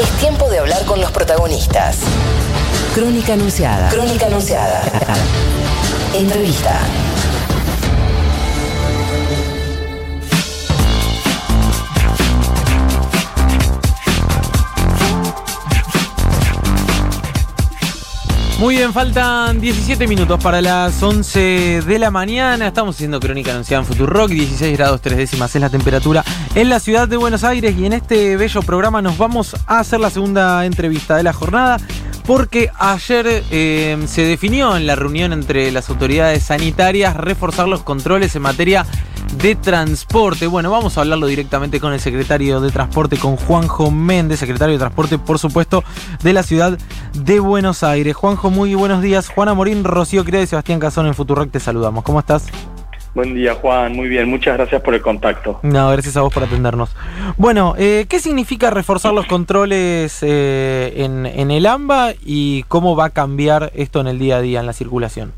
Es tiempo de hablar con los protagonistas. Crónica anunciada. Crónica anunciada. Entrevista. Muy bien, faltan 17 minutos para las 11 de la mañana. Estamos haciendo crónica anunciada en Rock. 16 grados 3 décimas es la temperatura en la ciudad de Buenos Aires. Y en este bello programa nos vamos a hacer la segunda entrevista de la jornada. Porque ayer eh, se definió en la reunión entre las autoridades sanitarias reforzar los controles en materia transporte. Bueno, vamos a hablarlo directamente con el secretario de Transporte, con Juanjo Méndez, secretario de Transporte, por supuesto, de la ciudad de Buenos Aires. Juanjo, muy buenos días. Juana Morín, Rocío Crea y Sebastián Cazón en Futurock te saludamos. ¿Cómo estás? Buen día, Juan. Muy bien. Muchas gracias por el contacto. No, gracias a vos por atendernos. Bueno, eh, ¿qué significa reforzar los controles eh, en, en el AMBA y cómo va a cambiar esto en el día a día, en la circulación?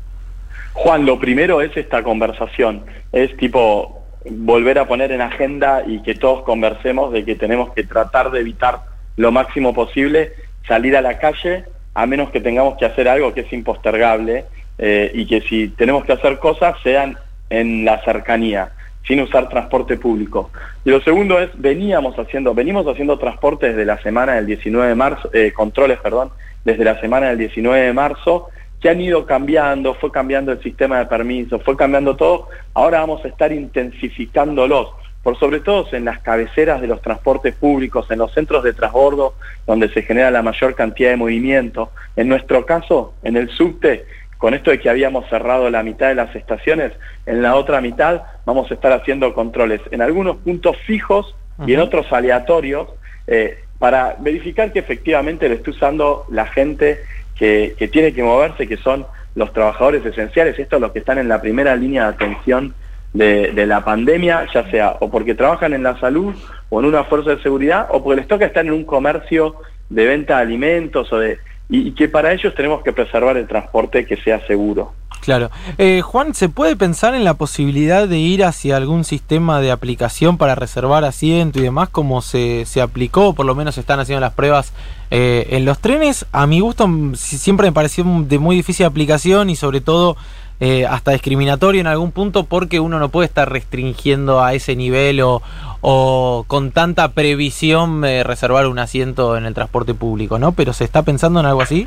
Juan, lo primero es esta conversación. Es tipo volver a poner en agenda y que todos conversemos de que tenemos que tratar de evitar lo máximo posible salir a la calle a menos que tengamos que hacer algo que es impostergable eh, y que si tenemos que hacer cosas sean en la cercanía, sin usar transporte público. Y lo segundo es, veníamos haciendo, venimos haciendo transporte desde la semana del 19 de marzo, eh, controles, perdón, desde la semana del 19 de marzo, que han ido cambiando, fue cambiando el sistema de permisos, fue cambiando todo, ahora vamos a estar intensificándolos, por sobre todo en las cabeceras de los transportes públicos, en los centros de transbordo, donde se genera la mayor cantidad de movimiento. En nuestro caso, en el subte, con esto de que habíamos cerrado la mitad de las estaciones, en la otra mitad vamos a estar haciendo controles en algunos puntos fijos y en otros aleatorios, eh, para verificar que efectivamente lo esté usando la gente que, tiene que moverse, que son los trabajadores esenciales, estos los que están en la primera línea de atención de, la pandemia, ya sea o porque trabajan en la salud o en una fuerza de seguridad, o porque les toca estar en un comercio de venta de alimentos o de y, que para ellos tenemos que preservar el transporte que sea seguro. Claro. Eh, Juan, ¿se puede pensar en la posibilidad de ir hacia algún sistema de aplicación para reservar asiento y demás como se, se aplicó, por lo menos están haciendo las pruebas eh, en los trenes? A mi gusto siempre me pareció de muy difícil aplicación y sobre todo eh, hasta discriminatorio en algún punto porque uno no puede estar restringiendo a ese nivel o, o con tanta previsión eh, reservar un asiento en el transporte público, ¿no? Pero ¿se está pensando en algo así?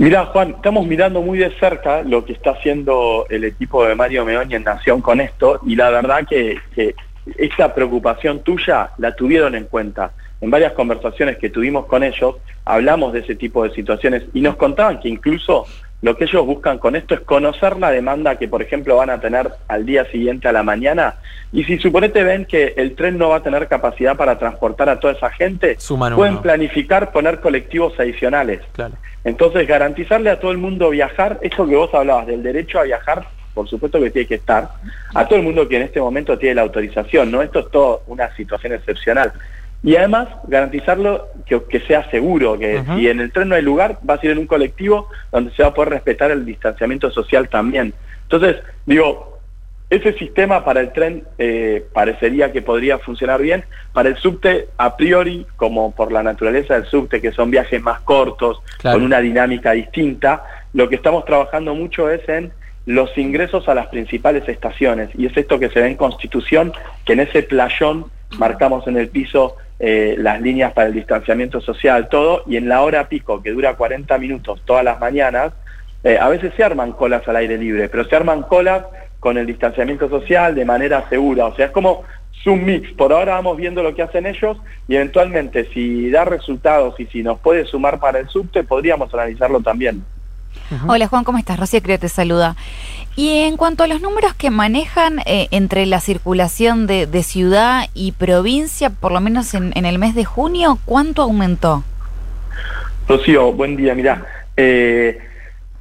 Mira, Juan, estamos mirando muy de cerca lo que está haciendo el equipo de Mario Meoni en Nación con esto y la verdad que, que esa preocupación tuya la tuvieron en cuenta. En varias conversaciones que tuvimos con ellos hablamos de ese tipo de situaciones y nos contaban que incluso lo que ellos buscan con esto es conocer la demanda que, por ejemplo, van a tener al día siguiente a la mañana. Y si suponete ven que el tren no va a tener capacidad para transportar a toda esa gente, pueden planificar poner colectivos adicionales. Entonces, garantizarle a todo el mundo viajar, eso que vos hablabas del derecho a viajar, por supuesto que tiene que estar, a todo el mundo que en este momento tiene la autorización, ¿no? Esto es todo una situación excepcional y además garantizarlo que, sea seguro, que si en el tren no hay lugar, va a ser en un colectivo donde se va a poder respetar el distanciamiento social también. Entonces, digo, ese sistema para el tren eh, parecería que podría funcionar bien, para el subte a priori, como por la naturaleza del subte, que son viajes más cortos, con una dinámica distinta, lo que estamos trabajando mucho es en los ingresos a las principales estaciones, y es esto que se ve en Constitución, que en ese playón marcamos en el piso eh, las líneas para el distanciamiento social, todo, y en la hora pico, que dura 40 minutos todas las mañanas, eh, a veces se arman colas al aire libre, pero se arman colas con el distanciamiento social de manera segura, o sea, es como un mix, por ahora vamos viendo lo que hacen ellos y eventualmente si da resultados y si nos puede sumar para el subte, podríamos analizarlo también. Hola Juan, ¿cómo estás? Rocío Crea te saluda. Y en cuanto a los números que manejan eh, entre la circulación de, ciudad y provincia, por lo menos en, el mes de junio, ¿cuánto aumentó? Rocío, buen día. Mira, eh,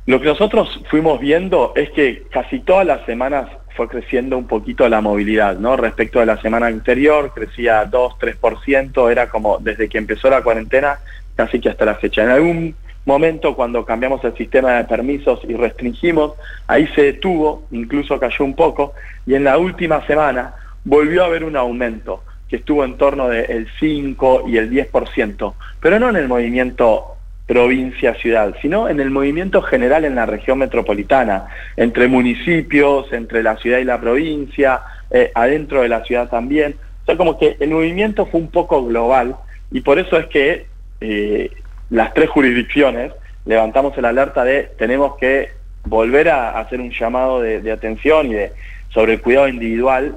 lo que nosotros fuimos viendo es que casi todas las semanas fue creciendo un poquito la movilidad, ¿no? Respecto a la semana anterior, crecía 2, 3%, era como desde que empezó la cuarentena, casi que hasta la fecha. En algún momento cuando cambiamos el sistema de permisos y restringimos, ahí se detuvo, incluso cayó un poco, y en la última semana volvió a haber un aumento. que estuvo en torno del 5 y el 10%, pero no en el movimiento provincia-ciudad, sino en el movimiento general en la región metropolitana, entre municipios, entre la ciudad y la provincia, eh, adentro de la ciudad también. O sea, como que el movimiento fue un poco global y por eso es que eh, las tres jurisdicciones levantamos el alerta de tenemos que volver a hacer un llamado de, atención y de, sobre el cuidado individual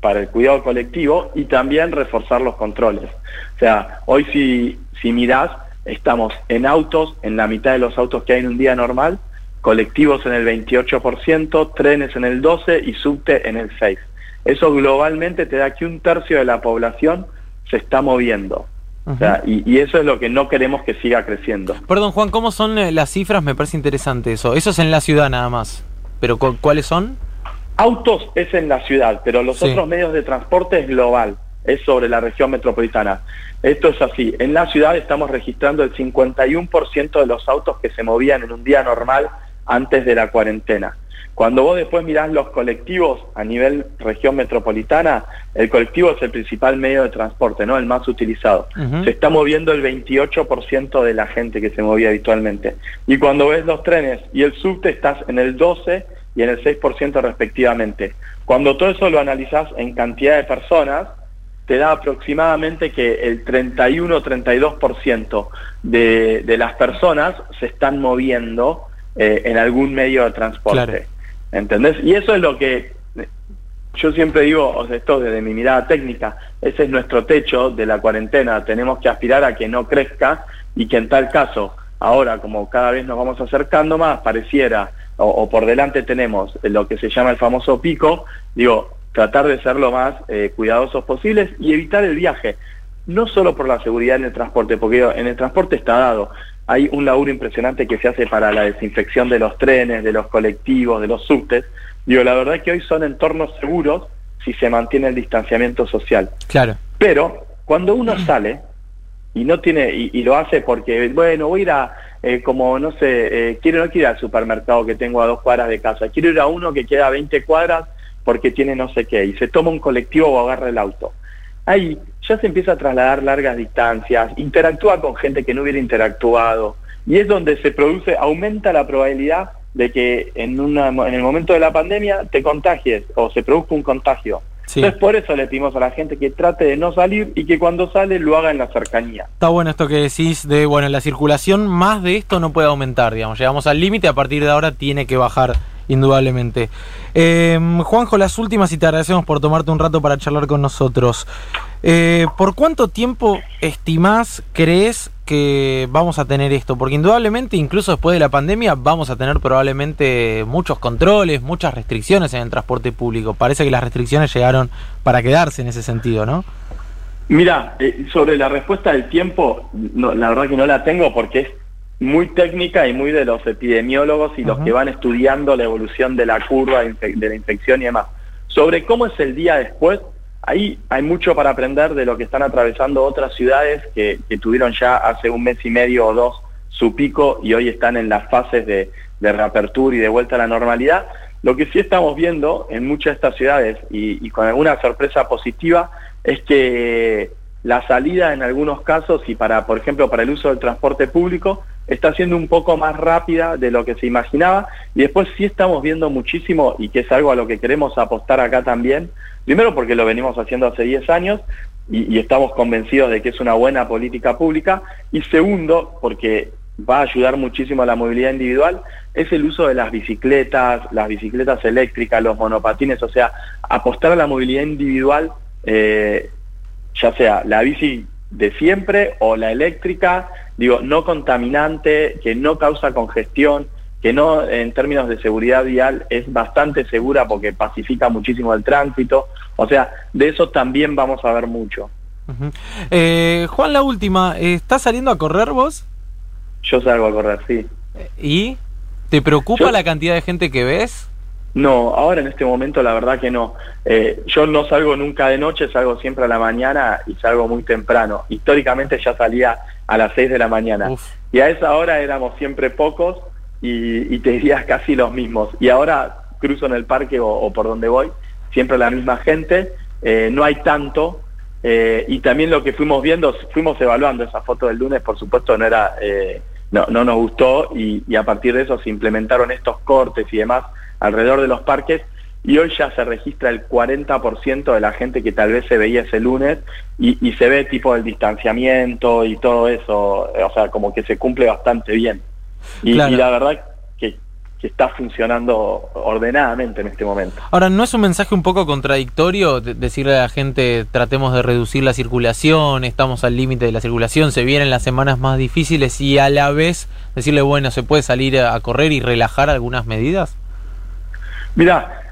para el cuidado colectivo y también reforzar los controles. O sea, hoy si, si mirás, estamos en autos, en la mitad de los autos que hay en un día normal, colectivos en el 28%, trenes en el 12% y subte en el 6%. Eso globalmente te da que un tercio de la población se está moviendo. y, eso es lo que no queremos que siga creciendo. Perdón, Juan, ¿cómo son eh, las cifras? Me parece interesante eso. Eso es en la ciudad nada más. ¿Pero cuáles son? Autos es en la ciudad, pero los otros medios de transporte es global es sobre la región metropolitana. Esto es así. En la ciudad estamos registrando el 51% de los autos que se movían en un día normal antes de la cuarentena. Cuando vos después mirás los colectivos a nivel región metropolitana, el colectivo es el principal medio de transporte, ¿no? El más utilizado. Se está moviendo el 28% de la gente que se movía habitualmente. Y cuando ves los trenes y el subte estás en el 12 y en el 6% respectivamente. Cuando todo eso lo analizás en cantidad de personas, te da aproximadamente que el 31-32% de, de las personas se están moviendo eh, en algún medio de transporte. ¿Entendés? Y eso es lo que yo siempre digo, o sea, esto desde mi mirada técnica, ese es nuestro techo de la cuarentena. Tenemos que aspirar a que no crezca y que en tal caso, ahora como cada vez nos vamos acercando más, pareciera, o, o por delante tenemos lo que se llama el famoso pico, digo, tratar de ser lo más eh, cuidadosos posibles y evitar el viaje, no solo por la seguridad en el transporte, porque en el transporte está dado, hay un laburo impresionante que se hace para la desinfección de los trenes, de los colectivos, de los subtes, digo, la verdad es que hoy son entornos seguros si se mantiene el distanciamiento social. Claro. Pero cuando uno sale y no tiene y, lo hace porque bueno voy a ir a eh, como no sé eh, quiero no quiero ir al supermercado que tengo a dos cuadras de casa quiero ir a uno que queda a 20 cuadras porque tiene no sé qué, y se toma un colectivo o agarra el auto. Ahí ya se empieza a trasladar largas distancias, interactúa con gente que no hubiera interactuado, y es donde se produce, aumenta la probabilidad de que en, una, en el momento de la pandemia te contagies o se produzca un contagio. Entonces por eso le pedimos a la gente que trate de no salir y que cuando sale lo haga en la cercanía. Está bueno esto que decís de, bueno, la circulación más de esto no puede aumentar, digamos, llegamos al límite, a partir de ahora tiene que bajar indudablemente. Eh, Juanjo, las últimas y te agradecemos por tomarte un rato para charlar con nosotros. Eh, ¿Por cuánto tiempo estimás, crees que vamos a tener esto? Porque indudablemente, incluso después de la pandemia, vamos a tener probablemente muchos controles, muchas restricciones en el transporte público. Parece que las restricciones llegaron para quedarse en ese sentido, ¿no? Mira, eh, sobre la respuesta del tiempo, la verdad que no la tengo porque es muy técnica y muy de los epidemiólogos y los que van estudiando la evolución de la curva de la infección y demás. Sobre cómo es el día después, ahí hay mucho para aprender de lo que están atravesando otras ciudades que, tuvieron ya hace un mes y medio o dos su pico y hoy están en las fases de, reapertura y de vuelta a la normalidad. Lo que sí estamos viendo en muchas de estas ciudades y, y con alguna sorpresa positiva es que la salida en algunos casos y para, por ejemplo, para el uso del transporte público, está siendo un poco más rápida de lo que se imaginaba. Y después sí estamos viendo muchísimo y que es algo a lo que queremos apostar acá también, primero porque lo venimos haciendo hace 10 años y, estamos convencidos de que es una buena política pública. Y segundo porque va a ayudar muchísimo a la movilidad individual, es el uso de las bicicletas, las bicicletas eléctricas, los monopatines, o sea, apostar a la movilidad individual, eh, ya sea la bici de siempre o la eléctrica, digo, no contaminante, que no causa congestión, que no en términos de seguridad vial es bastante segura porque pacifica muchísimo el tránsito. O sea, de eso también vamos a ver mucho. Eh, Juan, la última, ¿estás saliendo a correr vos? Yo salgo a correr, sí. ¿Y te preocupa la cantidad de gente que ves? No, ahora en este momento la verdad que no. Eh, yo no salgo nunca de noche, salgo siempre a la mañana y salgo muy temprano. Históricamente ya salía a las 6 de la mañana. Y a esa hora éramos siempre pocos y, te dirías casi los mismos. Y ahora cruzo en el parque o, por donde voy, siempre la misma gente. Eh, no hay tanto, Eh, y también lo que fuimos viendo, fuimos evaluando esa foto del lunes, por supuesto no era, no, no, nos gustó y, a partir de eso se implementaron estos cortes y demás alrededor de los parques y hoy ya se registra el 40% de la gente que tal vez se veía ese lunes y, se ve tipo el distanciamiento y todo eso, o sea, como que se cumple bastante bien. Y, y la verdad que que está funcionando ordenadamente en este momento. Ahora, ¿no es un mensaje un poco contradictorio decirle a la gente tratemos de reducir la circulación, estamos al límite de la circulación, se vienen las semanas más difíciles y a la vez decirle, bueno, se puede salir a correr y relajar algunas medidas? Mira,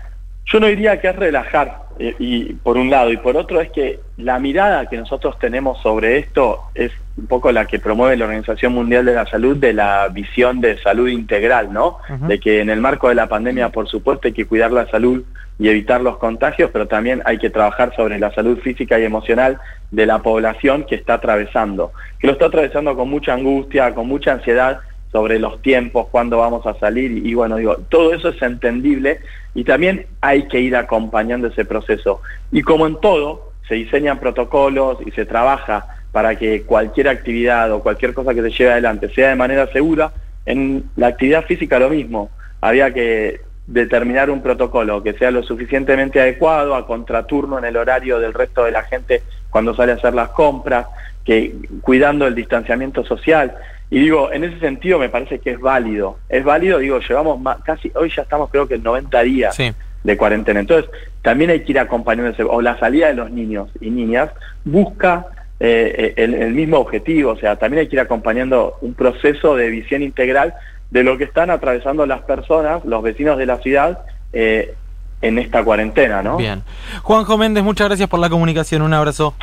yo no diría que es relajar, eh, y por un lado, y por otro es que la mirada que nosotros tenemos sobre esto es un poco la que promueve la Organización Mundial de la Salud de la visión de salud integral, ¿no? De que en el marco de la pandemia, por supuesto, hay que cuidar la salud y evitar los contagios, pero también hay que trabajar sobre la salud física y emocional de la población que está atravesando, que lo está atravesando con mucha angustia, con mucha ansiedad sobre los tiempos, cuándo vamos a salir, y, y bueno, digo, todo eso es entendible y también hay que ir acompañando ese proceso. Y como en todo, se diseñan protocolos y se trabaja para que cualquier actividad o cualquier cosa que se lleve adelante sea de manera segura, en la actividad física lo mismo. Había que determinar un protocolo que sea lo suficientemente adecuado a contraturno en el horario del resto de la gente cuando sale a hacer las compras, que cuidando el distanciamiento social. Y digo, en ese sentido me parece que es válido. Es válido, digo, llevamos casi, hoy ya estamos creo que en 90 días de cuarentena. Entonces, también hay que ir acompañándose, o la salida de los niños y niñas busca eh, el, mismo objetivo, o sea, también hay que ir acompañando un proceso de visión integral de lo que están atravesando las personas, los vecinos de la ciudad, eh, en esta cuarentena, ¿no? Bien. Juanjo Méndez, muchas gracias por la comunicación, un abrazo.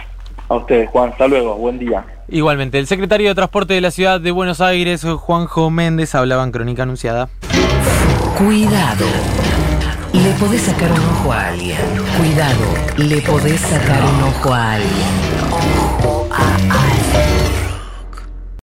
A ustedes, Juan, hasta luego, buen día. Igualmente, el secretario de Transporte de la Ciudad de Buenos Aires, Juanjo Méndez, hablaba en Crónica Anunciada. Cuidado. Le podés sacar un ojo a alguien. Cuidado, le podés sacar un ojo a alguien. Ojo a alguien.